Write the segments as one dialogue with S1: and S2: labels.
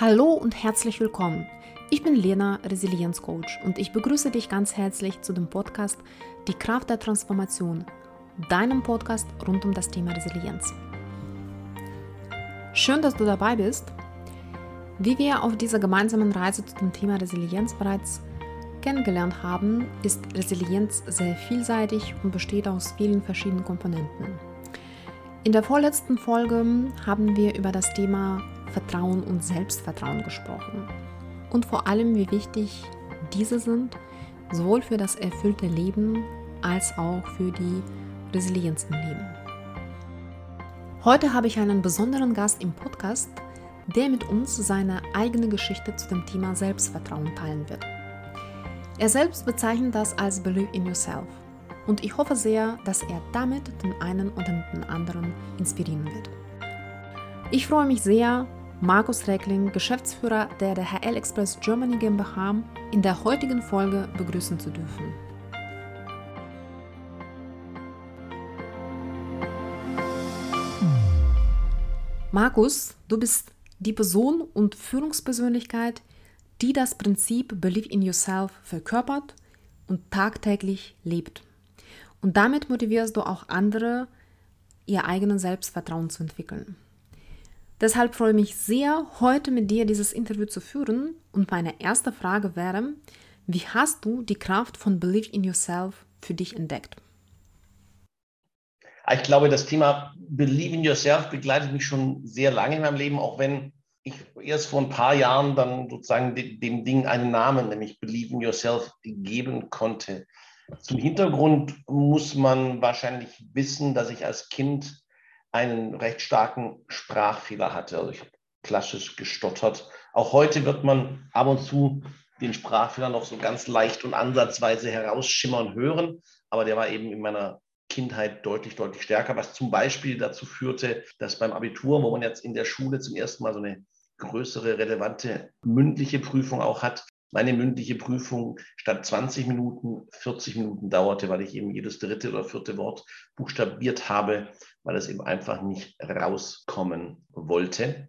S1: Hallo und herzlich willkommen. Ich bin Lena, Resilienzcoach und ich begrüße dich ganz herzlich zu dem Podcast Die Kraft der Transformation, deinem Podcast rund um das Thema Resilienz. Schön, dass du dabei bist. Wie wir auf dieser gemeinsamen Reise zu dem Thema Resilienz bereits kennengelernt haben, ist Resilienz sehr vielseitig und besteht aus vielen verschiedenen Komponenten. In der vorletzten Folge haben wir über das Thema Vertrauen und Selbstvertrauen gesprochen. Und vor allem, wie wichtig diese sind, sowohl für das erfüllte Leben als auch für die Resilienz im Leben. Heute habe ich einen besonderen Gast im Podcast, der mit uns seine eigene Geschichte zu dem Thema Selbstvertrauen teilen wird. Er selbst bezeichnet das als Believe in Yourself und ich hoffe sehr, dass er damit den einen oder den anderen inspirieren wird. Ich freue mich sehr, Markus Reckling, Geschäftsführer der DHL Express Germany GmbH, in der heutigen Folge begrüßen zu dürfen. Markus, du bist die Person und Führungspersönlichkeit, die das Prinzip Believe in Yourself verkörpert und tagtäglich lebt. Und damit motivierst du auch andere, ihr eigenes Selbstvertrauen zu entwickeln. Deshalb freue ich mich sehr, heute mit dir dieses Interview zu führen. Und meine erste Frage wäre, wie hast du die Kraft von Believe in Yourself für dich entdeckt?
S2: Ich glaube, das Thema Believe in Yourself begleitet mich schon sehr lange in meinem Leben, auch wenn ich erst vor ein paar Jahren dann sozusagen dem Ding einen Namen, nämlich Believe in Yourself, geben konnte. Zum Hintergrund muss man wahrscheinlich wissen, dass ich als Kind einen recht starken Sprachfehler hatte. Also ich habe klassisch gestottert. Auch heute wird man ab und zu den Sprachfehler noch so ganz leicht und ansatzweise herausschimmern hören. Aber der war eben in meiner Kindheit deutlich, deutlich stärker, was zum Beispiel dazu führte, dass beim Abitur, wo man jetzt in der Schule zum ersten Mal so eine größere, relevante mündliche Prüfung auch hat, meine mündliche Prüfung statt 20 Minuten 40 Minuten dauerte, weil ich eben jedes dritte oder vierte Wort buchstabiert habe, weil es eben einfach nicht rauskommen wollte.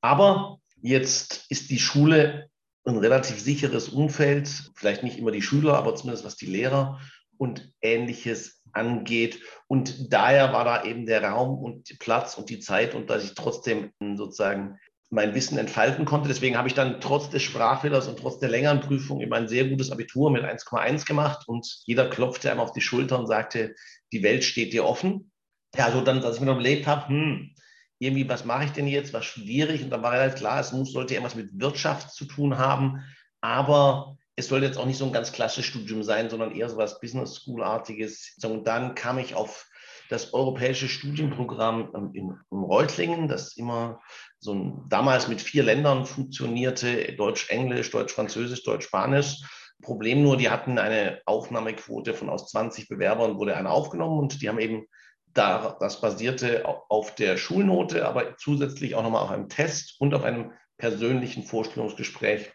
S2: Aber jetzt ist die Schule ein relativ sicheres Umfeld, vielleicht nicht immer die Schüler, aber zumindest was die Lehrer und ähnliches angeht. Und daher war da eben der Raum und Platz und die Zeit und dass ich trotzdem sozusagen mein Wissen entfalten konnte. Deswegen habe ich dann trotz des Sprachfehlers und trotz der längeren Prüfung immer ein sehr gutes Abitur mit 1,1 gemacht und jeder klopfte einem auf die Schulter und sagte, die Welt steht dir offen. Ja, also dann, als ich mir noch überlegt habe, hm, irgendwie, was mache ich denn jetzt, was studiere ich? Und dann war relativ klar, es muss, sollte irgendwas mit Wirtschaft zu tun haben, aber es sollte jetzt auch nicht so ein ganz klassisches Studium sein, sondern eher so was Business School-artiges. Und dann kam ich auf das europäische Studienprogramm ähm, in, Reutlingen, das immer so ein, damals mit vier Ländern funktionierte, Deutsch-Englisch, Deutsch-Französisch, Deutsch-Spanisch. Problem nur, die hatten eine Aufnahmequote von aus 20 Bewerbern, wurde einer aufgenommen und die haben eben da, das basierte auf der Schulnote, aber zusätzlich auch nochmal auf einem Test und auf einem persönlichen Vorstellungsgespräch,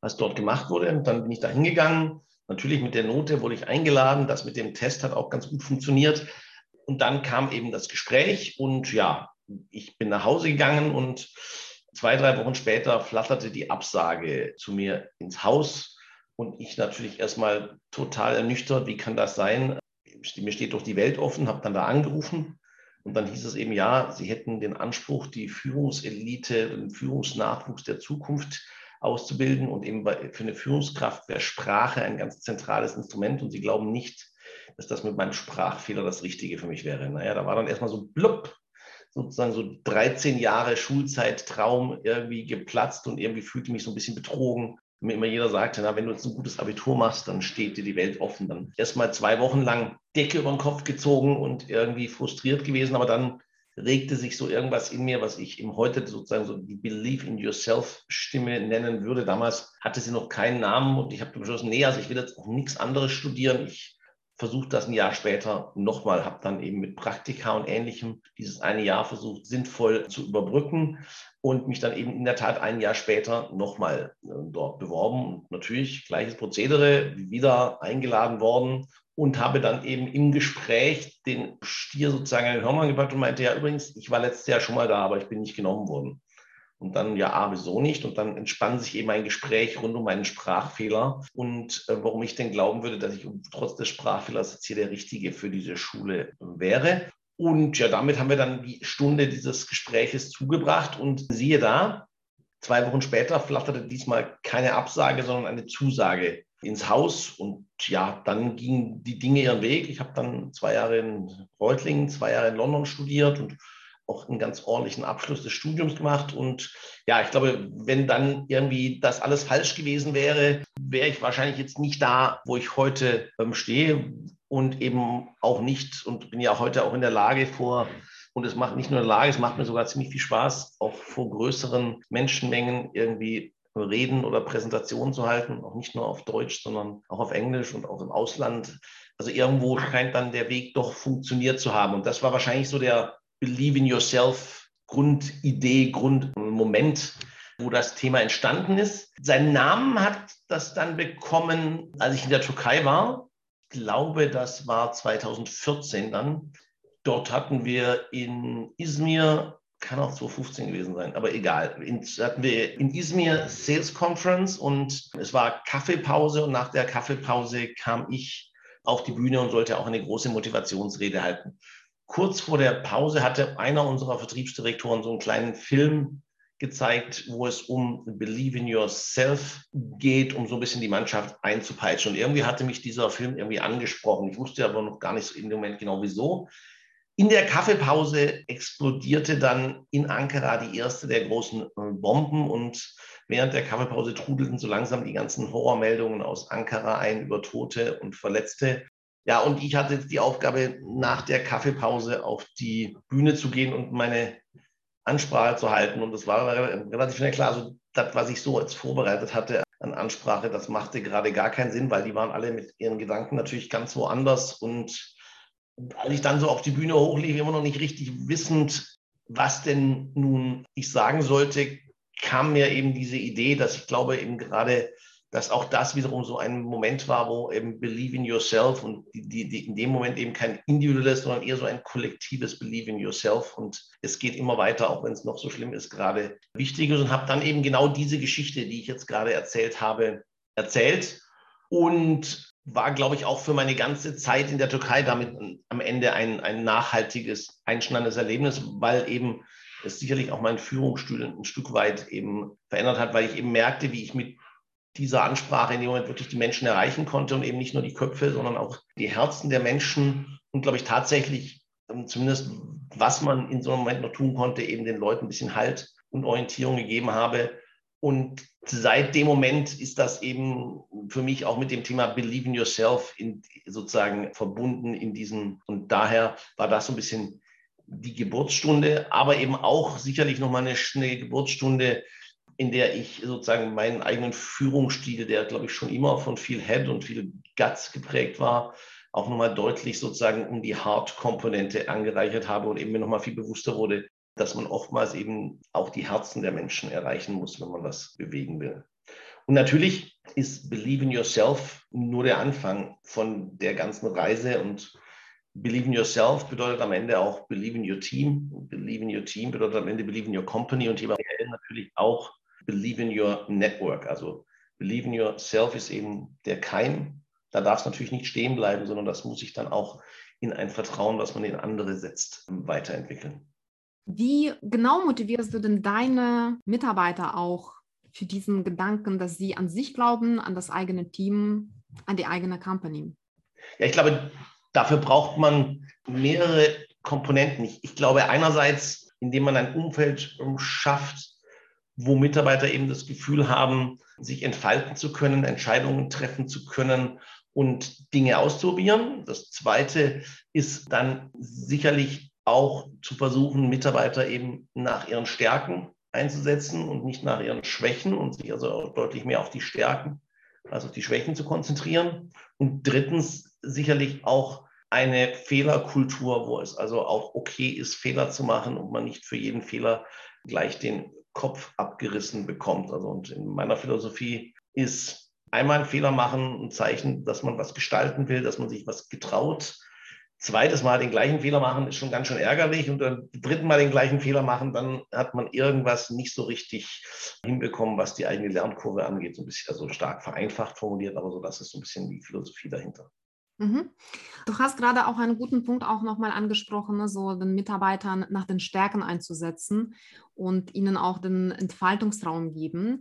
S2: was dort gemacht wurde. Und dann bin ich da hingegangen. Natürlich mit der Note wurde ich eingeladen. Das mit dem Test hat auch ganz gut funktioniert. Und dann kam eben das Gespräch und ja, ich bin nach Hause gegangen und zwei, drei Wochen später flatterte die Absage zu mir ins Haus und ich natürlich erstmal total ernüchtert, wie kann das sein? Mir steht doch die Welt offen, habe dann da angerufen und dann hieß es eben, ja, sie hätten den Anspruch, die Führungselite, den Führungsnachwuchs der Zukunft auszubilden und eben für eine Führungskraft wäre Sprache ein ganz zentrales Instrument und sie glauben nicht, dass das mit meinem Sprachfehler das Richtige für mich wäre. Naja, da war dann erstmal so blub, sozusagen so 13 Jahre Schulzeit-Traum irgendwie geplatzt und irgendwie fühlte mich so ein bisschen betrogen. Mir immer jeder sagte, na, wenn du jetzt ein gutes Abitur machst, dann steht dir die Welt offen. Dann erstmal zwei Wochen lang Decke über den Kopf gezogen und irgendwie frustriert gewesen, aber dann regte sich so irgendwas in mir, was ich im heute sozusagen so die Believe in Yourself Stimme nennen würde. Damals hatte sie noch keinen Namen und ich habe beschlossen, nee, also ich will jetzt auch nichts anderes studieren. Ich versucht das ein Jahr später nochmal, habe dann eben mit Praktika und Ähnlichem dieses eine Jahr versucht, sinnvoll zu überbrücken und mich dann eben in der Tat ein Jahr später nochmal äh, dort beworben. Und natürlich gleiches Prozedere, wieder eingeladen worden und habe dann eben im Gespräch den Stier sozusagen in den Hörmann gepackt und meinte, ja übrigens, ich war letztes Jahr schon mal da, aber ich bin nicht genommen worden. Und dann, ja, A, wieso nicht? Und dann entspann sich eben ein Gespräch rund um einen Sprachfehler und äh, warum ich denn glauben würde, dass ich trotz des Sprachfehlers jetzt hier der Richtige für diese Schule wäre. Und ja, damit haben wir dann die Stunde dieses Gespräches zugebracht und siehe da, zwei Wochen später flatterte diesmal keine Absage, sondern eine Zusage ins Haus und ja, dann gingen die Dinge ihren Weg. Ich habe dann zwei Jahre in Reutlingen, zwei Jahre in London studiert und auch einen ganz ordentlichen Abschluss des Studiums gemacht. Und ja, ich glaube, wenn dann irgendwie das alles falsch gewesen wäre, wäre ich wahrscheinlich jetzt nicht da, wo ich heute ähm, stehe und eben auch nicht und bin ja heute auch in der Lage vor und es macht nicht nur in der Lage, es macht mir sogar ziemlich viel Spaß, auch vor größeren Menschenmengen irgendwie Reden oder Präsentationen zu halten, auch nicht nur auf Deutsch, sondern auch auf Englisch und auch im Ausland. Also irgendwo scheint dann der Weg doch funktioniert zu haben. Und das war wahrscheinlich so der Believe in Yourself Grundidee, Grundmoment, wo das Thema entstanden ist. Seinen Namen hat das dann bekommen, als ich in der Türkei war. Ich glaube, das war 2014 dann. Dort hatten wir in Izmir kann auch 2015 gewesen sein, aber egal. In, hatten wir in Izmir Sales Conference und es war Kaffeepause und nach der Kaffeepause kam ich auf die Bühne und sollte auch eine große Motivationsrede halten. Kurz vor der Pause hatte einer unserer Vertriebsdirektoren so einen kleinen Film gezeigt, wo es um Believe in Yourself geht, um so ein bisschen die Mannschaft einzupeitschen. Und irgendwie hatte mich dieser Film irgendwie angesprochen. Ich wusste aber noch gar nicht so in dem Moment genau wieso. In der Kaffeepause explodierte dann in Ankara die erste der großen Bomben und während der Kaffeepause trudelten so langsam die ganzen Horrormeldungen aus Ankara ein über Tote und Verletzte. Ja, und ich hatte jetzt die Aufgabe, nach der Kaffeepause auf die Bühne zu gehen und meine Ansprache zu halten. Und das war relativ schnell klar. Also das, was ich so als vorbereitet hatte an Ansprache, das machte gerade gar keinen Sinn, weil die waren alle mit ihren Gedanken natürlich ganz woanders und als ich dann so auf die Bühne hochlief, immer noch nicht richtig wissend, was denn nun ich sagen sollte, kam mir eben diese Idee, dass ich glaube eben gerade, dass auch das wiederum so ein Moment war, wo eben Believe in Yourself und die, die, in dem Moment eben kein individuelles, sondern eher so ein kollektives Believe in Yourself. Und es geht immer weiter, auch wenn es noch so schlimm ist, gerade wichtig ist. Und habe dann eben genau diese Geschichte, die ich jetzt gerade erzählt habe, erzählt. Und war, glaube ich, auch für meine ganze Zeit in der Türkei damit am Ende ein, ein nachhaltiges, einschneidendes Erlebnis, weil eben es sicherlich auch meinen Führungsstil ein Stück weit eben verändert hat, weil ich eben merkte, wie ich mit dieser Ansprache in dem Moment wirklich die Menschen erreichen konnte und eben nicht nur die Köpfe, sondern auch die Herzen der Menschen und, glaube ich, tatsächlich ähm, zumindest, was man in so einem Moment noch tun konnte, eben den Leuten ein bisschen Halt und Orientierung gegeben habe und seit dem Moment ist das eben für mich auch mit dem Thema Believe in Yourself in, sozusagen verbunden in diesem. Und daher war das so ein bisschen die Geburtsstunde, aber eben auch sicherlich nochmal eine, eine Geburtsstunde, in der ich sozusagen meinen eigenen Führungsstil, der glaube ich schon immer von viel Head und viel Guts geprägt war, auch nochmal deutlich sozusagen um die Hard-Komponente angereichert habe und eben mir nochmal viel bewusster wurde, dass man oftmals eben auch die Herzen der Menschen erreichen muss, wenn man was bewegen will. Und natürlich ist Believe in Yourself nur der Anfang von der ganzen Reise und Believe in Yourself bedeutet am Ende auch Believe in Your Team. Believe in Your Team bedeutet am Ende Believe in Your Company und hier natürlich auch Believe in Your Network. Also Believe in Yourself ist eben der Keim. Da darf es natürlich nicht stehen bleiben, sondern das muss sich dann auch in ein Vertrauen, was man in andere setzt, weiterentwickeln.
S1: Wie genau motivierst du denn deine Mitarbeiter auch für diesen Gedanken, dass sie an sich glauben, an das eigene Team, an die eigene Company?
S2: Ja, ich glaube, dafür braucht man mehrere Komponenten. Ich, ich glaube einerseits, indem man ein Umfeld schafft, wo Mitarbeiter eben das Gefühl haben, sich entfalten zu können, Entscheidungen treffen zu können und Dinge auszuprobieren. Das Zweite ist dann sicherlich auch zu versuchen, Mitarbeiter eben nach ihren Stärken einzusetzen und nicht nach ihren Schwächen und sich also deutlich mehr auf die Stärken als auf die Schwächen zu konzentrieren. Und drittens sicherlich auch eine Fehlerkultur, wo es also auch okay ist, Fehler zu machen und man nicht für jeden Fehler gleich den Kopf abgerissen bekommt. Also und in meiner Philosophie ist einmal ein Fehler machen ein Zeichen, dass man was gestalten will, dass man sich was getraut, zweites Mal den gleichen Fehler machen, ist schon ganz schön ärgerlich. Und dann dritten Mal den gleichen Fehler machen, dann hat man irgendwas nicht so richtig hinbekommen, was die eigene Lernkurve angeht. So ein bisschen also stark vereinfacht formuliert, aber so, das ist so ein bisschen die Philosophie dahinter.
S1: Mhm. Du hast gerade auch einen guten Punkt auch nochmal angesprochen, ne, so den Mitarbeitern nach den Stärken einzusetzen und ihnen auch den Entfaltungsraum geben.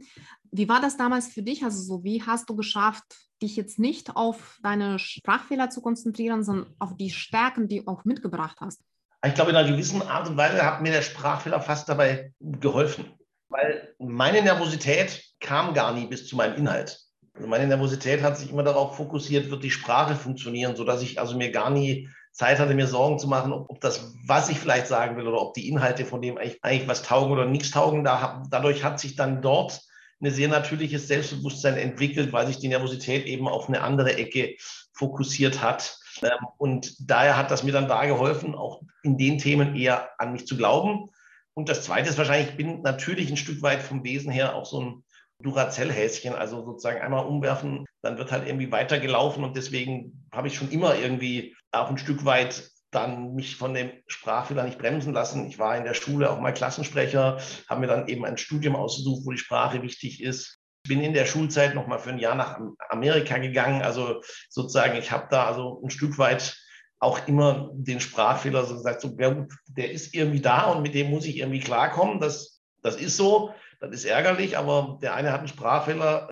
S1: Wie war das damals für dich? Also so, wie hast du geschafft, dich jetzt nicht auf deine Sprachfehler zu konzentrieren, sondern auf die Stärken, die du auch mitgebracht hast?
S2: Ich glaube, in einer gewissen Art und Weise hat mir der Sprachfehler fast dabei geholfen, weil meine Nervosität kam gar nie bis zu meinem Inhalt. Meine Nervosität hat sich immer darauf fokussiert, wird die Sprache funktionieren, sodass ich also mir gar nie Zeit hatte, mir Sorgen zu machen, ob, ob das, was ich vielleicht sagen will oder ob die Inhalte von dem eigentlich, eigentlich was taugen oder nichts taugen. Da, dadurch hat sich dann dort ein sehr natürliches Selbstbewusstsein entwickelt, weil sich die Nervosität eben auf eine andere Ecke fokussiert hat. Ähm, und daher hat das mir dann da geholfen, auch in den Themen eher an mich zu glauben. Und das Zweite ist wahrscheinlich, ich bin natürlich ein Stück weit vom Wesen her auch so ein Duracell-Häschen, also sozusagen einmal umwerfen, dann wird halt irgendwie weitergelaufen und deswegen habe ich schon immer irgendwie auch ein Stück weit dann mich von dem Sprachfehler nicht bremsen lassen. Ich war in der Schule auch mal Klassensprecher, habe mir dann eben ein Studium ausgesucht, wo die Sprache wichtig ist. Bin in der Schulzeit noch mal für ein Jahr nach Amerika gegangen. Also sozusagen, ich habe da also ein Stück weit auch immer den Sprachfehler so gesagt, so, der ist irgendwie da und mit dem muss ich irgendwie klarkommen. Das, das ist so, das ist ärgerlich, aber der eine hat einen Sprachfehler,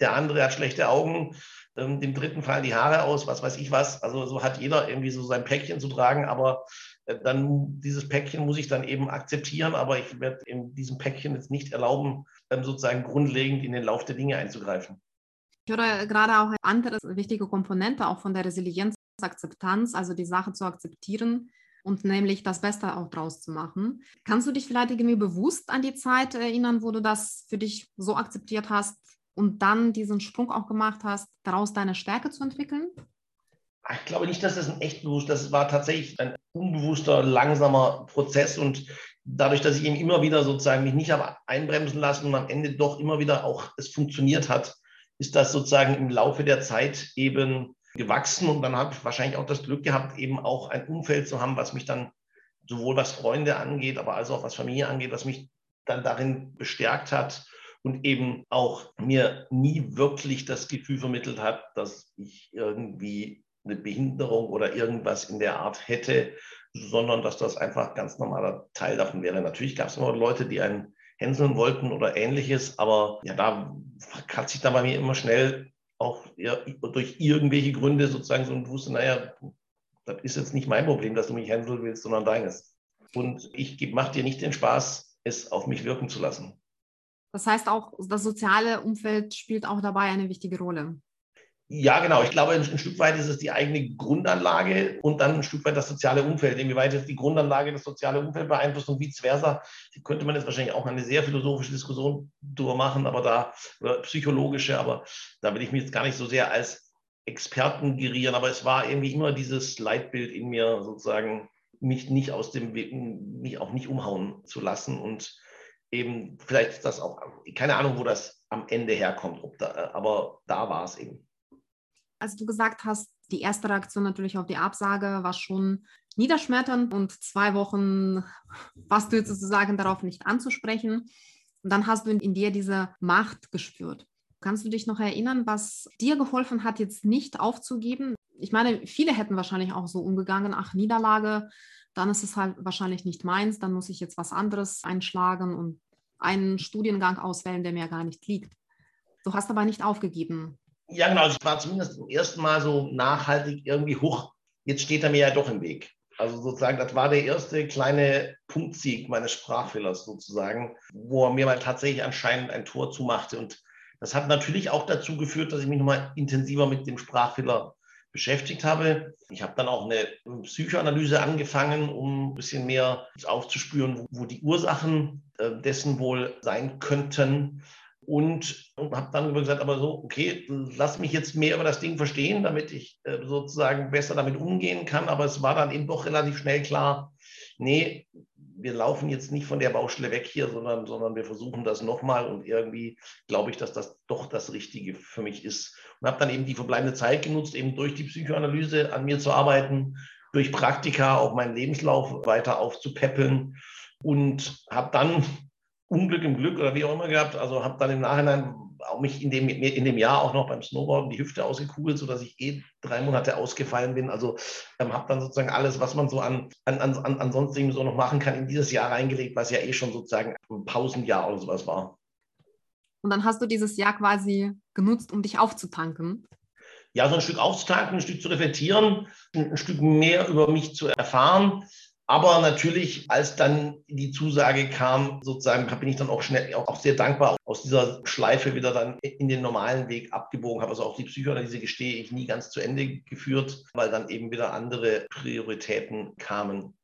S2: der andere hat schlechte Augen ähm, dem dritten fallen die Haare aus, was weiß ich was. Also so hat jeder irgendwie so sein Päckchen zu tragen, aber äh, dann dieses Päckchen muss ich dann eben akzeptieren, aber ich werde in diesem Päckchen jetzt nicht erlauben, ähm, sozusagen grundlegend in den Lauf der Dinge einzugreifen.
S1: Ich höre gerade auch eine andere wichtige Komponente auch von der Resilienz, Akzeptanz, also die Sache zu akzeptieren und nämlich das Beste auch draus zu machen. Kannst du dich vielleicht irgendwie bewusst an die Zeit erinnern, wo du das für dich so akzeptiert hast, und dann diesen Sprung auch gemacht hast, daraus deine Stärke zu entwickeln?
S2: Ich glaube nicht, dass das ein echt bewusst, das war tatsächlich ein unbewusster, langsamer Prozess und dadurch, dass ich eben immer wieder sozusagen mich nicht habe einbremsen lassen und am Ende doch immer wieder auch es funktioniert hat, ist das sozusagen im Laufe der Zeit eben gewachsen und dann habe ich wahrscheinlich auch das Glück gehabt, eben auch ein Umfeld zu haben, was mich dann sowohl was Freunde angeht, aber als auch was Familie angeht, was mich dann darin bestärkt hat und eben auch mir nie wirklich das Gefühl vermittelt hat, dass ich irgendwie eine Behinderung oder irgendwas in der Art hätte, sondern dass das einfach ganz normaler Teil davon wäre. Natürlich gab es immer Leute, die einen hänseln wollten oder ähnliches, aber ja, da hat sich dann bei mir immer schnell auch ja, durch irgendwelche Gründe sozusagen so ein wusste, naja, das ist jetzt nicht mein Problem, dass du mich hänseln willst, sondern deines. Und ich mache dir nicht den Spaß, es auf mich wirken zu lassen.
S1: Das heißt auch, das soziale Umfeld spielt auch dabei eine wichtige Rolle.
S2: Ja, genau. Ich glaube, ein, Stück weit ist es die eigene Grundanlage und dann ein Stück weit das soziale Umfeld. Inwieweit jetzt die Grundanlage das soziale Umfeld beeinflusst und vice versa, könnte man jetzt wahrscheinlich auch eine sehr philosophische Diskussion drüber machen, aber da, oder psychologische, aber da will ich mich jetzt gar nicht so sehr als Experten gerieren, aber es war irgendwie immer dieses Leitbild in mir sozusagen, mich nicht aus dem Weg, mich auch nicht umhauen zu lassen und eben, vielleicht ist das auch, keine Ahnung, wo das am Ende herkommt, da, aber da war es eben.
S1: Als du gesagt hast, die erste Reaktion natürlich auf die Absage war schon niederschmetternd und zwei Wochen warst du sozusagen darauf nicht anzusprechen. Und dann hast du in dir diese Macht gespürt. Kannst du dich noch erinnern, was dir geholfen hat, jetzt nicht aufzugeben? Ich meine, viele hätten wahrscheinlich auch so umgegangen, ach, Niederlage, dann ist es halt wahrscheinlich nicht meins, dann muss ich jetzt was anderes einschlagen und einen Studiengang auswählen, der mir gar nicht liegt. Du hast aber nicht aufgegeben.
S2: Ja, genau. Also ich war zumindest zum ersten Mal so nachhaltig irgendwie hoch. Jetzt steht er mir ja doch im Weg. Also sozusagen, das war der erste kleine Punktsieg meines Sprachfehlers sozusagen, wo er mir mal tatsächlich anscheinend ein Tor zumachte. Und das hat natürlich auch dazu geführt, dass ich mich nochmal intensiver mit dem Sprachfehler beschäftigt habe. Ich habe dann auch eine Psychoanalyse angefangen, um ein bisschen mehr aufzuspüren, wo, die Ursachen äh, dessen wohl sein könnten. Und, habe dann gesagt, aber so, okay, lass mich jetzt mehr über das Ding verstehen, damit ich äh, sozusagen besser damit umgehen kann. Aber es war dann eben doch relativ schnell klar, nee, wir laufen jetzt nicht von der Baustelle weg hier, sondern, sondern wir versuchen das nochmal und irgendwie glaube ich, dass das doch das Richtige für mich ist. Und habe dann eben die verbleibende Zeit genutzt, eben durch die Psychoanalyse an mir zu arbeiten durch Praktika auch meinen Lebenslauf weiter aufzupäppeln und habe dann Unglück im Glück oder wie auch immer gehabt. Also habe dann im Nachhinein auch mich in dem, in dem Jahr auch noch beim Snowboarden die Hüfte ausgekugelt, sodass ich eh drei Monate ausgefallen bin. Also ähm, habe dann sozusagen alles, was man so an, an, an, an so noch machen kann, in dieses Jahr reingelegt, was ja eh schon sozusagen ein Pausenjahr oder sowas war.
S1: Und dann hast du dieses Jahr quasi genutzt, um dich aufzutanken.
S2: Ja, so ein Stück aufzutanken, ein Stück zu reflektieren, ein Stück mehr über mich zu erfahren. Aber natürlich, als dann die Zusage kam, sozusagen, bin ich dann auch schnell, auch, sehr dankbar aus dieser Schleife wieder dann in den normalen Weg abgebogen habe. Also auch die Psychoanalyse gestehe ich nie ganz zu Ende geführt, weil dann eben wieder andere Prioritäten kamen.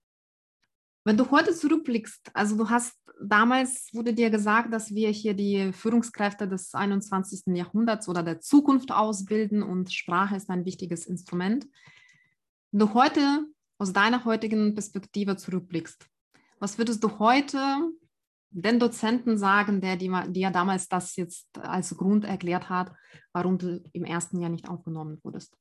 S1: Wenn du heute zurückblickst, also du hast damals wurde dir gesagt, dass wir hier die Führungskräfte des 21. Jahrhunderts oder der Zukunft ausbilden und Sprache ist ein wichtiges Instrument. Wenn du heute aus deiner heutigen Perspektive zurückblickst, was würdest du heute den Dozenten sagen, der dir damals das jetzt als Grund erklärt hat, warum du im ersten Jahr nicht aufgenommen wurdest?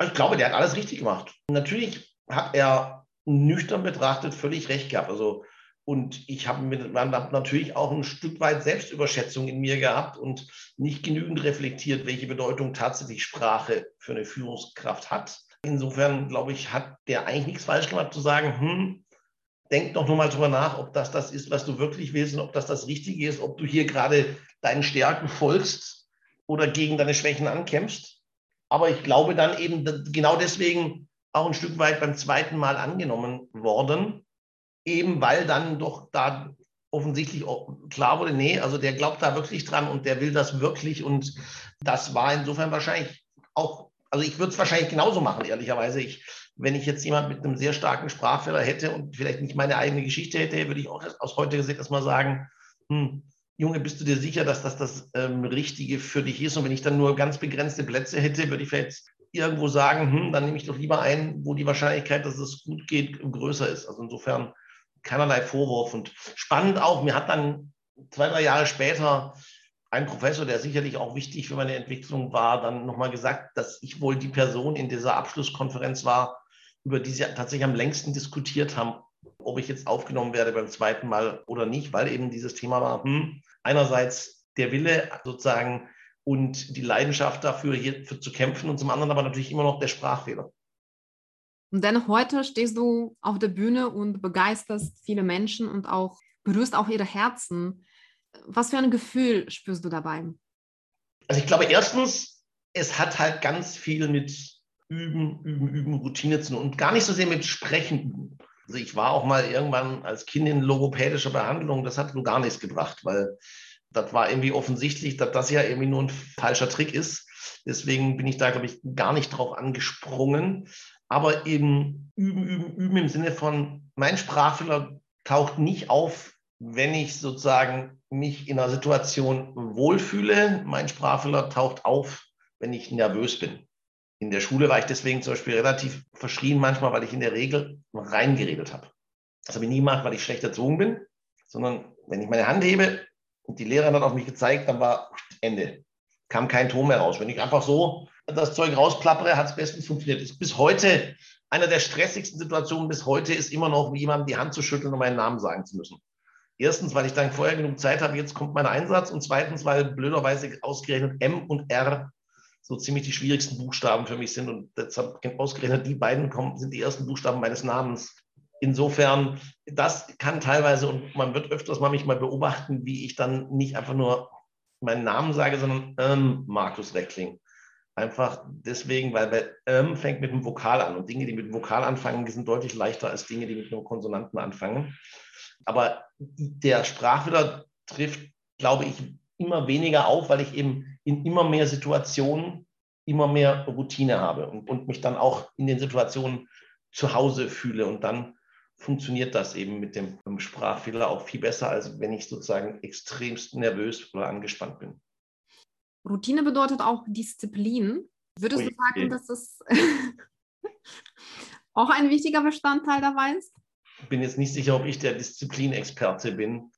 S2: Ich glaube, der hat alles richtig gemacht. Natürlich hat er nüchtern betrachtet völlig recht gehabt. Also, und ich habe hab natürlich auch ein Stück weit Selbstüberschätzung in mir gehabt und nicht genügend reflektiert, welche Bedeutung tatsächlich Sprache für eine Führungskraft hat. Insofern, glaube ich, hat der eigentlich nichts falsch gemacht zu sagen, hm, denk doch nochmal drüber nach, ob das das ist, was du wirklich willst und ob das das Richtige ist, ob du hier gerade deinen Stärken folgst oder gegen deine Schwächen ankämpfst. Aber ich glaube dann eben, genau deswegen auch ein Stück weit beim zweiten Mal angenommen worden, eben weil dann doch da offensichtlich klar wurde, nee, also der glaubt da wirklich dran und der will das wirklich und das war insofern wahrscheinlich auch, also ich würde es wahrscheinlich genauso machen, ehrlicherweise. Ich, wenn ich jetzt jemand mit einem sehr starken Sprachfehler hätte und vielleicht nicht meine eigene Geschichte hätte, würde ich auch aus heutiger Sicht erstmal sagen, hm, Junge, bist du dir sicher, dass das das ähm, Richtige für dich ist? Und wenn ich dann nur ganz begrenzte Plätze hätte, würde ich vielleicht irgendwo sagen, hm, dann nehme ich doch lieber ein, wo die Wahrscheinlichkeit, dass es gut geht, größer ist. Also insofern keinerlei Vorwurf. Und spannend auch, mir hat dann zwei, drei Jahre später ein Professor, der sicherlich auch wichtig für meine Entwicklung war, dann nochmal gesagt, dass ich wohl die Person in dieser Abschlusskonferenz war, über die sie tatsächlich am längsten diskutiert haben, ob ich jetzt aufgenommen werde beim zweiten Mal oder nicht, weil eben dieses Thema war, hm, einerseits der Wille sozusagen und die Leidenschaft dafür, hier zu kämpfen und zum anderen aber natürlich immer noch der Sprachfehler.
S1: Und dann heute stehst du auf der Bühne und begeisterst viele Menschen und auch berührst auch ihre Herzen. Was für ein Gefühl spürst du dabei?
S2: Also ich glaube erstens, es hat halt ganz viel mit Üben, Üben, Üben, Routine zu tun und gar nicht so sehr mit Sprechen. Also ich war auch mal irgendwann als Kind in logopädischer Behandlung, das hat nur gar nichts gebracht, weil das war irgendwie offensichtlich, dass das ja irgendwie nur ein falscher Trick ist. Deswegen bin ich da, glaube ich, gar nicht drauf angesprungen. Aber eben üben, üben, üben im Sinne von, mein Sprachfehler taucht nicht auf, wenn ich sozusagen mich in einer Situation wohlfühle. Mein Sprachfehler taucht auf, wenn ich nervös bin. In der Schule war ich deswegen zum Beispiel relativ verschrien manchmal, weil ich in der Regel reingeredet habe. Das habe ich nie gemacht, weil ich schlecht erzogen bin, sondern wenn ich meine Hand hebe, und die Lehrerin hat auf mich gezeigt, dann war Ende. Kam kein Ton mehr raus. Wenn ich einfach so das Zeug rausplappere, hat es bestens funktioniert. Ist bis heute einer der stressigsten Situationen bis heute ist immer noch, jemandem die Hand zu schütteln und meinen Namen sagen zu müssen. Erstens, weil ich dann vorher genug Zeit habe, jetzt kommt mein Einsatz. Und zweitens, weil blöderweise ausgerechnet M und R so ziemlich die schwierigsten Buchstaben für mich sind. Und deshalb ausgerechnet die beiden kommen, sind die ersten Buchstaben meines Namens. Insofern, das kann teilweise, und man wird öfters mal mich mal beobachten, wie ich dann nicht einfach nur meinen Namen sage, sondern ähm, Markus Reckling. Einfach deswegen, weil bei ähm fängt mit einem Vokal an. Und Dinge, die mit einem Vokal anfangen, sind deutlich leichter als Dinge, die mit einem Konsonanten anfangen. Aber der Sprachfehler trifft, glaube ich, immer weniger auf, weil ich eben in immer mehr Situationen immer mehr Routine habe und, und mich dann auch in den Situationen zu Hause fühle und dann funktioniert das eben mit dem Sprachfehler auch viel besser, als wenn ich sozusagen extremst nervös oder angespannt bin.
S1: Routine bedeutet auch Disziplin. Würdest Ui, du sagen, dass das auch ein wichtiger Bestandteil dabei ist?
S2: Bin jetzt nicht sicher, ob ich der Disziplinexperte bin.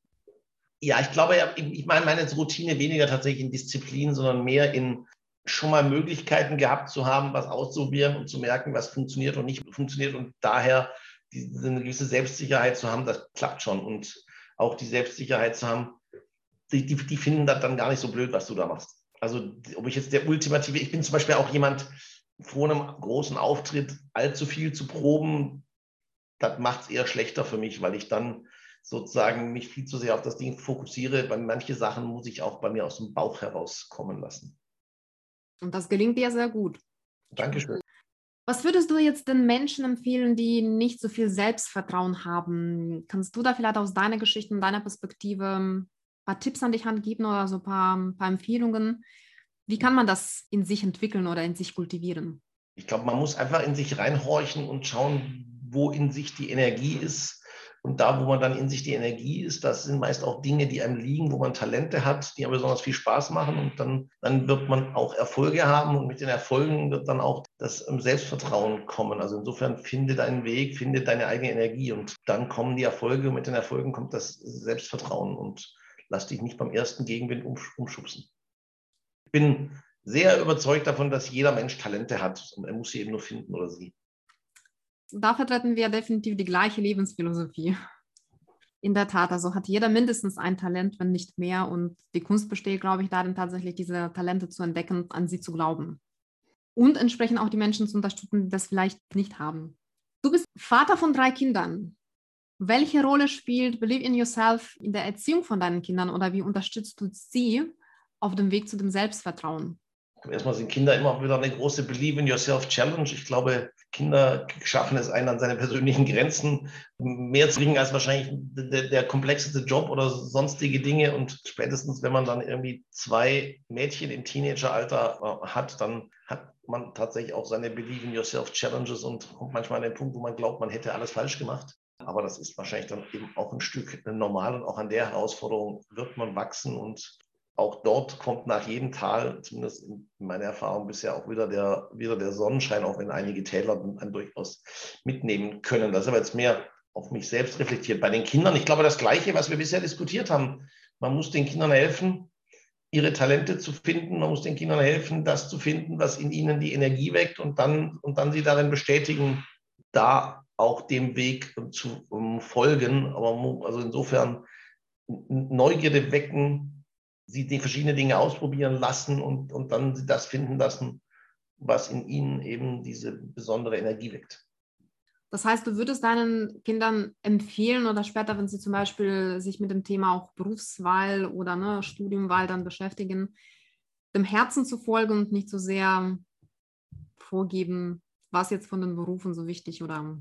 S2: Ja, ich glaube, ich meine meine Routine weniger tatsächlich in Disziplin, sondern mehr in schon mal Möglichkeiten gehabt zu haben, was auszuprobieren und zu merken, was funktioniert und nicht funktioniert und daher diese, eine gewisse Selbstsicherheit zu haben, das klappt schon und auch die Selbstsicherheit zu haben, die, die, die finden das dann gar nicht so blöd, was du da machst. Also ob ich jetzt der ultimative, ich bin zum Beispiel auch jemand, vor einem großen Auftritt allzu viel zu proben, das macht es eher schlechter für mich, weil ich dann sozusagen mich viel zu sehr auf das Ding fokussiere. Bei manche Sachen muss ich auch bei mir aus dem Bauch herauskommen lassen.
S1: Und das gelingt dir sehr gut.
S2: Dankeschön.
S1: Was würdest du jetzt den Menschen empfehlen, die nicht so viel Selbstvertrauen haben? Kannst du da vielleicht aus deiner Geschichte und deiner Perspektive ein paar Tipps an dich geben oder so ein paar, ein paar Empfehlungen? Wie kann man das in sich entwickeln oder in sich kultivieren?
S2: Ich glaube, man muss einfach in sich reinhorchen und schauen, wo in sich die Energie ist und da, wo man dann in sich die Energie ist, das sind meist auch Dinge, die einem liegen, wo man Talente hat, die einem besonders viel Spaß machen. Und dann, dann wird man auch Erfolge haben. Und mit den Erfolgen wird dann auch das ähm, Selbstvertrauen kommen. Also insofern finde deinen Weg, finde deine eigene Energie. Und dann kommen die Erfolge. Und mit den Erfolgen kommt das Selbstvertrauen. Und lass dich nicht beim ersten Gegenwind umschubsen. Ich bin sehr überzeugt davon, dass jeder Mensch Talente hat. Und er muss sie eben nur finden oder sie
S1: da vertreten wir definitiv die gleiche Lebensphilosophie. In der Tat, also hat jeder mindestens ein Talent, wenn nicht mehr. Und die Kunst besteht, glaube ich, darin, tatsächlich diese Talente zu entdecken, an sie zu glauben. Und entsprechend auch die Menschen zu unterstützen, die das vielleicht nicht haben. Du bist Vater von drei Kindern. Welche Rolle spielt Believe in Yourself in der Erziehung von deinen Kindern oder wie unterstützt du sie auf dem Weg zu dem Selbstvertrauen?
S2: Erstmal sind Kinder immer wieder eine große Believe in Yourself Challenge. Ich glaube, Kinder schaffen es einen an seine persönlichen Grenzen mehr zu bringen als wahrscheinlich der, der komplexeste Job oder sonstige Dinge. Und spätestens, wenn man dann irgendwie zwei Mädchen im Teenageralter äh, hat, dann hat man tatsächlich auch seine Believe in Yourself Challenges und kommt manchmal an den Punkt, wo man glaubt, man hätte alles falsch gemacht. Aber das ist wahrscheinlich dann eben auch ein Stück normal und auch an der Herausforderung wird man wachsen und auch dort kommt nach jedem Tal, zumindest in meiner Erfahrung bisher, auch wieder der, wieder der Sonnenschein, auch wenn einige Täler dann durchaus mitnehmen können. Das ist aber jetzt mehr auf mich selbst reflektiert. Bei den Kindern, ich glaube, das Gleiche, was wir bisher diskutiert haben. Man muss den Kindern helfen, ihre Talente zu finden. Man muss den Kindern helfen, das zu finden, was in ihnen die Energie weckt und dann, und dann sie darin bestätigen, da auch dem Weg zu um, folgen. Aber also insofern Neugierde wecken, sie die verschiedenen Dinge ausprobieren lassen und, und dann das finden lassen, was in ihnen eben diese besondere Energie weckt.
S1: Das heißt, du würdest deinen Kindern empfehlen oder später, wenn sie zum Beispiel sich mit dem Thema auch Berufswahl oder ne, Studiumwahl dann beschäftigen, dem Herzen zu folgen und nicht so sehr vorgeben, was jetzt von den Berufen so wichtig oder?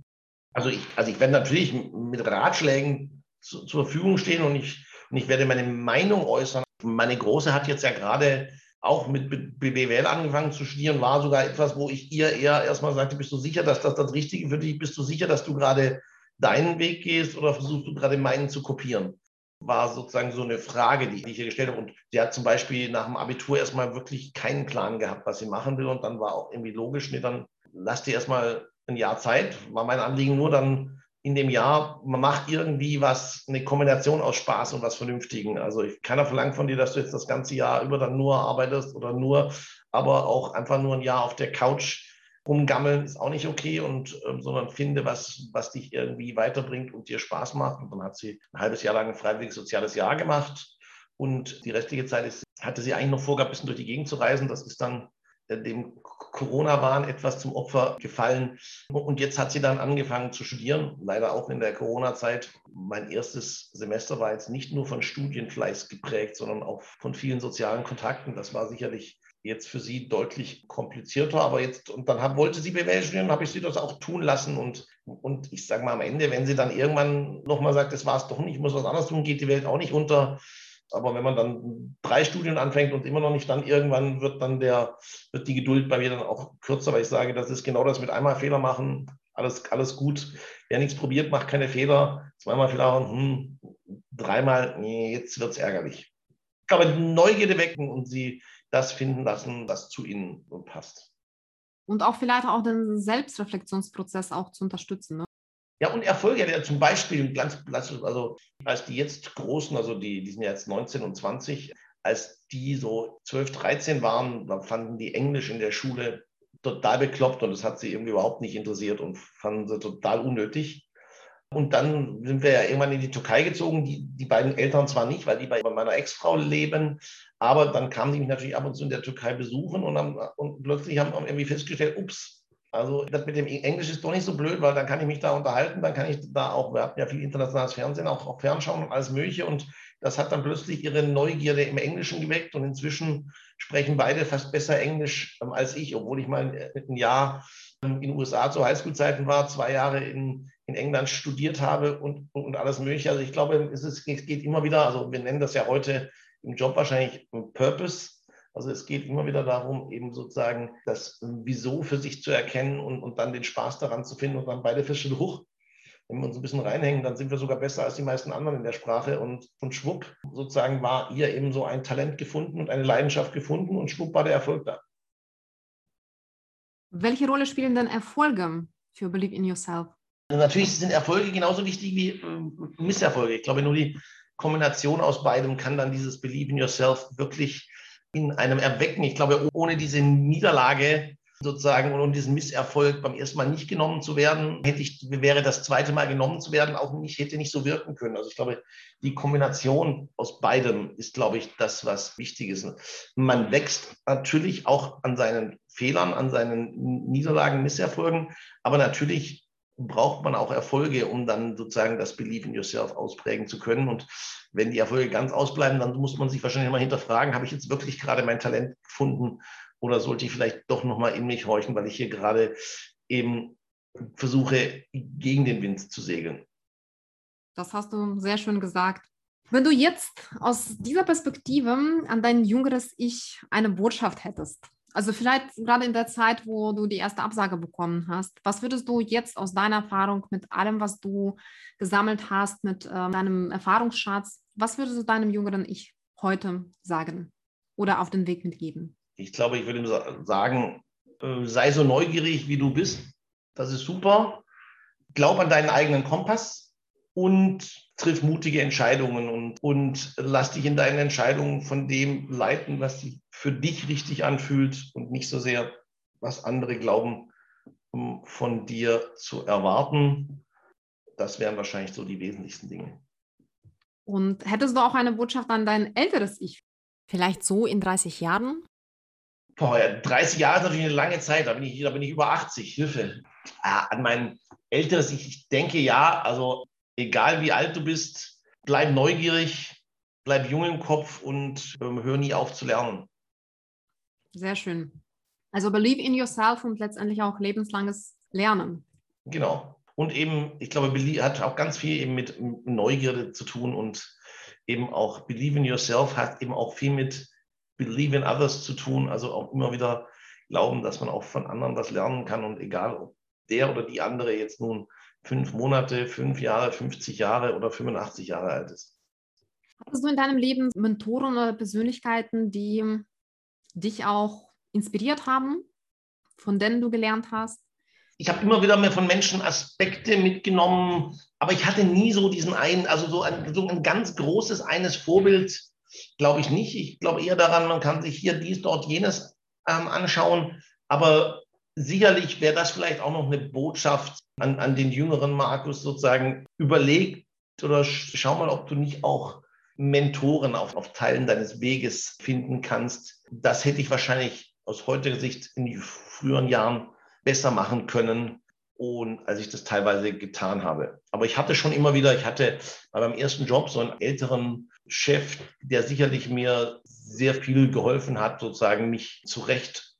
S2: Also ich, also ich werde natürlich mit Ratschlägen zu, zur Verfügung stehen und ich, und ich werde meine Meinung äußern, meine Große hat jetzt ja gerade auch mit BWL angefangen zu studieren, war sogar etwas, wo ich ihr eher erstmal sagte, bist du sicher, dass das das Richtige für dich ist? Bist du sicher, dass du gerade deinen Weg gehst oder versuchst du gerade meinen zu kopieren? War sozusagen so eine Frage, die ich ihr gestellt habe. Und sie hat zum Beispiel nach dem Abitur erstmal wirklich keinen Plan gehabt, was sie machen will. Und dann war auch irgendwie logisch, nee, dann lass dir erstmal ein Jahr Zeit. War mein Anliegen nur, dann in dem Jahr, man macht irgendwie was, eine Kombination aus Spaß und was Vernünftigen. Also ich keiner verlangt von dir, dass du jetzt das ganze Jahr über dann nur arbeitest oder nur, aber auch einfach nur ein Jahr auf der Couch rumgammeln ist auch nicht okay und ähm, sondern finde was, was dich irgendwie weiterbringt und dir Spaß macht. Und dann hat sie ein halbes Jahr lang ein freiwilliges soziales Jahr gemacht und die restliche Zeit ist, hatte sie eigentlich noch vorgehabt, ein bisschen durch die Gegend zu reisen. Das ist dann äh, dem Corona-Wahn etwas zum Opfer gefallen. Und jetzt hat sie dann angefangen zu studieren, leider auch in der Corona-Zeit. Mein erstes Semester war jetzt nicht nur von Studienfleiß geprägt, sondern auch von vielen sozialen Kontakten. Das war sicherlich jetzt für sie deutlich komplizierter, aber jetzt, und dann hab, wollte sie BWL studieren, habe ich sie das auch tun lassen. Und, und ich sage mal am Ende, wenn sie dann irgendwann nochmal sagt, das war es doch nicht, ich muss was anderes tun, geht die Welt auch nicht unter, aber wenn man dann drei Studien anfängt und immer noch nicht, dann irgendwann wird dann der, wird die Geduld bei mir dann auch kürzer, weil ich sage, das ist genau das mit einmal Fehler machen, alles, alles gut. Wer nichts probiert, macht keine Fehler. Zweimal Fehler hm, dreimal, nee, jetzt wird es ärgerlich. Aber Neugierde wecken und sie das finden lassen, was zu ihnen passt.
S1: Und auch vielleicht auch den Selbstreflexionsprozess auch zu unterstützen. Ne?
S2: Ja, und Erfolge, ja zum Beispiel, also als die jetzt Großen, also die, die sind ja jetzt 19 und 20, als die so 12, 13 waren, da fanden die Englisch in der Schule total bekloppt und das hat sie irgendwie überhaupt nicht interessiert und fanden sie total unnötig. Und dann sind wir ja irgendwann in die Türkei gezogen, die, die beiden Eltern zwar nicht, weil die bei meiner Ex-Frau leben, aber dann kamen die mich natürlich ab und zu in der Türkei besuchen und, haben, und plötzlich haben wir irgendwie festgestellt, ups, also das mit dem Englisch ist doch nicht so blöd, weil dann kann ich mich da unterhalten, dann kann ich da auch, wir hatten ja viel internationales Fernsehen, auch, auch fernschauen und alles Mögliche und das hat dann plötzlich ihre Neugierde im Englischen geweckt und inzwischen sprechen beide fast besser Englisch ähm, als ich, obwohl ich mal ein Jahr ähm, in den USA zu Highschool-Zeiten war, zwei Jahre in, in England studiert habe und, und alles Mögliche. Also ich glaube, es, ist, es geht immer wieder, also wir nennen das ja heute im Job wahrscheinlich Purpose. Also es geht immer wieder darum, eben sozusagen das Wieso für sich zu erkennen und, und dann den Spaß daran zu finden und dann beide Fische hoch wenn wir uns ein bisschen reinhängen, dann sind wir sogar besser als die meisten anderen in der Sprache. Und, und schwupp, sozusagen war ihr eben so ein Talent gefunden und eine Leidenschaft gefunden und schwupp war der Erfolg da.
S1: Welche Rolle spielen denn Erfolge für Believe in Yourself?
S2: Also natürlich sind Erfolge genauso wichtig wie äh, Misserfolge. Ich glaube, nur die Kombination aus beidem kann dann dieses Believe in Yourself wirklich in einem erwecken. Ich glaube, ohne diese Niederlage sozusagen und um diesen Misserfolg beim ersten Mal nicht genommen zu werden, hätte ich, wäre das zweite Mal genommen zu werden, auch nicht, hätte nicht so wirken können. Also ich glaube, die Kombination aus beidem ist, glaube ich, das, was wichtig ist. Man wächst natürlich auch an seinen Fehlern, an seinen Niederlagen, Misserfolgen, aber natürlich braucht man auch Erfolge, um dann sozusagen das Belief in Yourself ausprägen zu können. Und wenn die Erfolge ganz ausbleiben, dann muss man sich wahrscheinlich mal hinterfragen, habe ich jetzt wirklich gerade mein Talent gefunden, oder sollte ich vielleicht doch nochmal in mich horchen, weil ich hier gerade eben versuche, gegen den Wind zu segeln?
S1: Das hast du sehr schön gesagt. Wenn du jetzt aus dieser Perspektive an dein jüngeres Ich eine Botschaft hättest, also vielleicht gerade in der Zeit, wo du die erste Absage bekommen hast, was würdest du jetzt aus deiner Erfahrung mit allem, was du gesammelt hast, mit äh, deinem Erfahrungsschatz, was würdest du deinem jüngeren Ich heute sagen oder auf den Weg mitgeben?
S2: ich glaube, ich würde ihm sagen, äh, sei so neugierig, wie du bist. Das ist super. Glaub an deinen eigenen Kompass und triff mutige Entscheidungen und, und lass dich in deinen Entscheidungen von dem leiten, was sich für dich richtig anfühlt und nicht so sehr, was andere glauben, um von dir zu erwarten. Das wären wahrscheinlich so die wesentlichsten Dinge.
S1: Und hättest du auch eine Botschaft an dein älteres Ich? Vielleicht so in 30 Jahren?
S2: Boah, ja, 30 Jahre ist natürlich eine lange Zeit, da bin ich, da bin ich über 80, Hilfe. Ah, an mein älteres, ich denke ja, also egal wie alt du bist, bleib neugierig, bleib jung im Kopf und ähm, hör nie auf zu lernen.
S1: Sehr schön. Also believe in yourself und letztendlich auch lebenslanges Lernen.
S2: Genau. Und eben, ich glaube, hat auch ganz viel eben mit Neugierde zu tun und eben auch believe in yourself hat eben auch viel mit Believe in Others zu tun, also auch immer wieder glauben, dass man auch von anderen was lernen kann und egal, ob der oder die andere jetzt nun fünf Monate, fünf Jahre, 50 Jahre oder 85 Jahre alt ist.
S1: Hattest du in deinem Leben Mentoren oder Persönlichkeiten, die dich auch inspiriert haben, von denen du gelernt hast?
S2: Ich habe immer wieder mehr von Menschen Aspekte mitgenommen, aber ich hatte nie so diesen einen, also so ein, so ein ganz großes eines Vorbild, glaube ich nicht. Ich glaube eher daran, man kann sich hier dies, dort, jenes ähm, anschauen. Aber sicherlich wäre das vielleicht auch noch eine Botschaft an, an den jüngeren Markus sozusagen. Überlegt oder schau mal, ob du nicht auch Mentoren auf, auf Teilen deines Weges finden kannst. Das hätte ich wahrscheinlich aus heutiger Sicht in früheren Jahren besser machen können, und als ich das teilweise getan habe. Aber ich hatte schon immer wieder, ich hatte bei meinem ersten Job so einen älteren Chef, der sicherlich mir sehr viel geholfen hat, sozusagen mich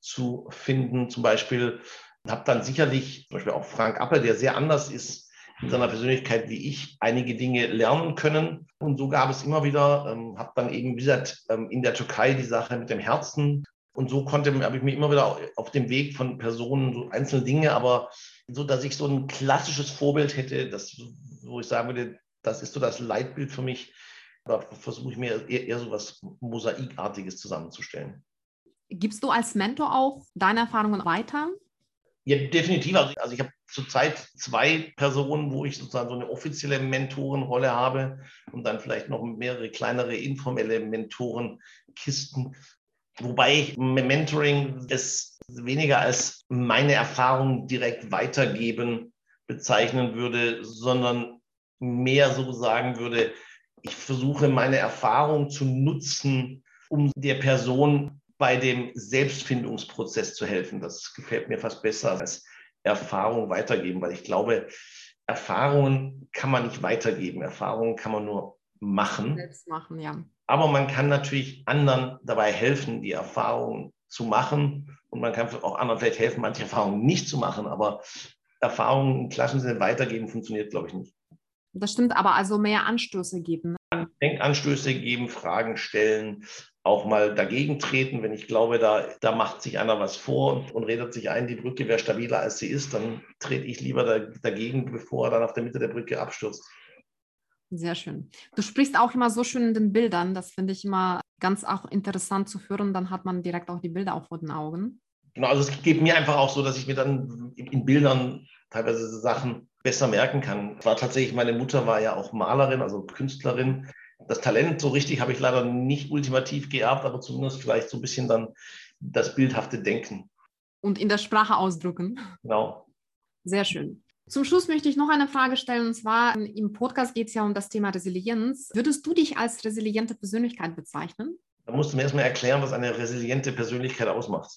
S2: zurechtzufinden. Zum Beispiel habe dann sicherlich, zum Beispiel auch Frank Appel, der sehr anders ist in seiner Persönlichkeit wie ich, einige Dinge lernen können. Und so gab es immer wieder, ähm, habe dann eben, wie gesagt, ähm, in der Türkei die Sache mit dem Herzen. Und so konnte, habe ich mir immer wieder auf dem Weg von Personen so einzelne Dinge, aber so, dass ich so ein klassisches Vorbild hätte, das, wo ich sagen würde, das ist so das Leitbild für mich, da versuche ich mir eher, eher so was Mosaikartiges zusammenzustellen.
S1: Gibst du als Mentor auch deine Erfahrungen weiter?
S2: Ja, definitiv. Also, also ich habe zurzeit zwei Personen, wo ich sozusagen so eine offizielle Mentorenrolle habe und dann vielleicht noch mehrere kleinere informelle Mentoren, Kisten. Wobei ich Mentoring es weniger als meine Erfahrung direkt weitergeben bezeichnen würde, sondern mehr so sagen würde, ich versuche meine Erfahrung zu nutzen, um der Person bei dem Selbstfindungsprozess zu helfen. Das gefällt mir fast besser als Erfahrung weitergeben, weil ich glaube, Erfahrungen kann man nicht weitergeben. Erfahrungen kann man nur machen.
S1: Selbst machen, ja.
S2: Aber man kann natürlich anderen dabei helfen, die Erfahrungen zu machen. Und man kann auch anderen vielleicht helfen, manche Erfahrungen nicht zu machen. Aber Erfahrungen im klassischen Sinne weitergeben funktioniert, glaube ich, nicht.
S1: Das stimmt, aber also mehr Anstöße geben.
S2: Ne? Denkanstöße geben, Fragen stellen, auch mal dagegen treten, wenn ich glaube, da, da macht sich einer was vor und, und redet sich ein, die Brücke wäre stabiler als sie ist, dann trete ich lieber da, dagegen, bevor er dann auf der Mitte der Brücke abstürzt.
S1: Sehr schön. Du sprichst auch immer so schön in den Bildern. Das finde ich immer ganz auch interessant zu hören. Dann hat man direkt auch die Bilder auch vor den Augen.
S2: Genau, also es geht mir einfach auch so, dass ich mir dann in Bildern teilweise Sachen besser merken kann. War tatsächlich, meine Mutter war ja auch Malerin, also Künstlerin. Das Talent so richtig habe ich leider nicht ultimativ geerbt, aber zumindest vielleicht so ein bisschen dann das bildhafte Denken.
S1: Und in der Sprache ausdrücken.
S2: Genau.
S1: Sehr schön. Zum Schluss möchte ich noch eine Frage stellen, und zwar im Podcast geht es ja um das Thema Resilienz. Würdest du dich als resiliente Persönlichkeit bezeichnen?
S2: Da musst du mir erstmal erklären, was eine resiliente Persönlichkeit ausmacht.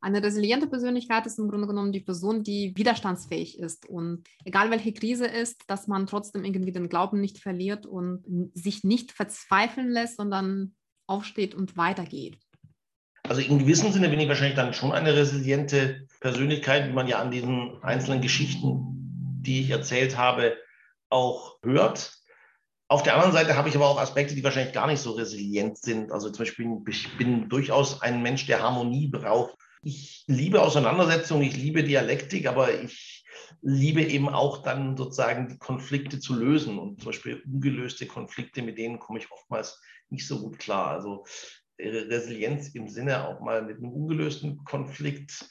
S1: Eine resiliente Persönlichkeit ist im Grunde genommen die Person, die widerstandsfähig ist und egal welche Krise ist, dass man trotzdem irgendwie den Glauben nicht verliert und sich nicht verzweifeln lässt, sondern aufsteht und weitergeht.
S2: Also in gewissem Sinne bin ich wahrscheinlich dann schon eine resiliente Persönlichkeit, wie man ja an diesen einzelnen Geschichten, die ich erzählt habe, auch hört. Auf der anderen Seite habe ich aber auch Aspekte, die wahrscheinlich gar nicht so resilient sind. Also zum Beispiel, ich bin durchaus ein Mensch, der Harmonie braucht. Ich liebe Auseinandersetzungen, ich liebe Dialektik, aber ich liebe eben auch dann sozusagen die Konflikte zu lösen. Und zum Beispiel ungelöste Konflikte, mit denen komme ich oftmals nicht so gut klar. Also Resilienz im Sinne auch mal mit einem ungelösten Konflikt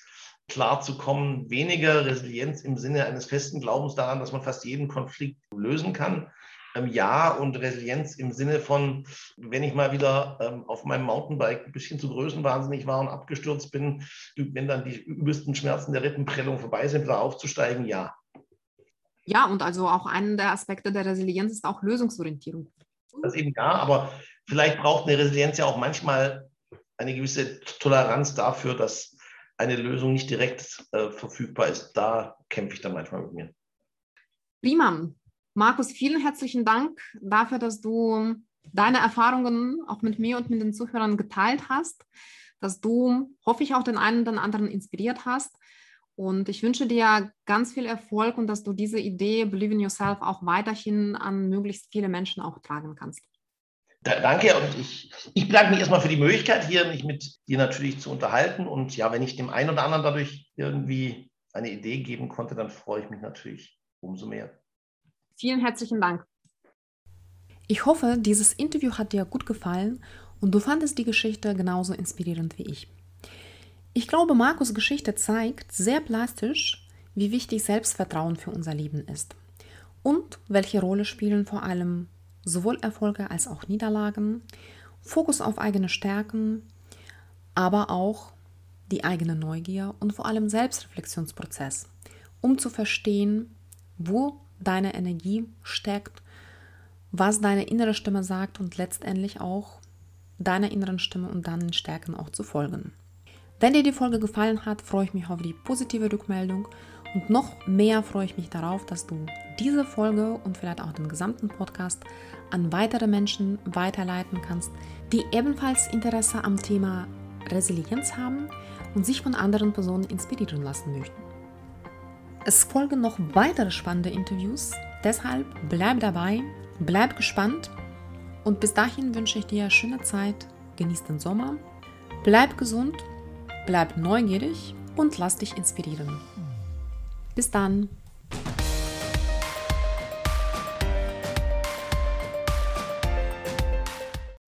S2: klarzukommen, weniger Resilienz im Sinne eines festen Glaubens daran, dass man fast jeden Konflikt lösen kann. Ähm, ja, und Resilienz im Sinne von, wenn ich mal wieder ähm, auf meinem Mountainbike ein bisschen zu größenwahnsinnig war und abgestürzt bin, wenn dann die übelsten Schmerzen der Rippenprellung vorbei sind, wieder aufzusteigen, ja.
S1: Ja, und also auch einer der Aspekte der Resilienz ist auch Lösungsorientierung.
S2: Das eben ja, aber vielleicht braucht eine Resilienz ja auch manchmal eine gewisse Toleranz dafür, dass eine Lösung nicht direkt äh, verfügbar ist. Da kämpfe ich dann manchmal mit mir.
S1: Prima. Markus, vielen herzlichen Dank dafür, dass du deine Erfahrungen auch mit mir und mit den Zuhörern geteilt hast, dass du, hoffe ich, auch den einen oder anderen inspiriert hast. Und ich wünsche dir ganz viel Erfolg und dass du diese Idee Believe in Yourself auch weiterhin an möglichst viele Menschen auch tragen kannst.
S2: Da, danke und ich, ich bedanke mich erstmal für die Möglichkeit, hier mich mit dir natürlich zu unterhalten. Und ja, wenn ich dem einen oder anderen dadurch irgendwie eine Idee geben konnte, dann freue ich mich natürlich umso mehr.
S1: Vielen herzlichen Dank. Ich hoffe, dieses Interview hat dir gut gefallen und du fandest die Geschichte genauso inspirierend wie ich. Ich glaube, Markus Geschichte zeigt sehr plastisch, wie wichtig Selbstvertrauen für unser Leben ist und welche Rolle spielen vor allem sowohl Erfolge als auch Niederlagen, Fokus auf eigene Stärken, aber auch die eigene Neugier und vor allem Selbstreflexionsprozess, um zu verstehen, wo deine Energie steckt, was deine innere Stimme sagt und letztendlich auch deiner inneren Stimme und deinen Stärken auch zu folgen. Wenn dir die Folge gefallen hat, freue ich mich auf die positive Rückmeldung und noch mehr freue ich mich darauf, dass du diese Folge und vielleicht auch den gesamten Podcast an weitere Menschen weiterleiten kannst, die ebenfalls Interesse am Thema Resilienz haben und sich von anderen Personen inspirieren lassen möchten. Es folgen noch weitere spannende Interviews, deshalb bleib dabei, bleib gespannt und bis dahin wünsche ich dir schöne Zeit, genieß den Sommer, bleib gesund, bleib neugierig und lass dich inspirieren. Bis dann!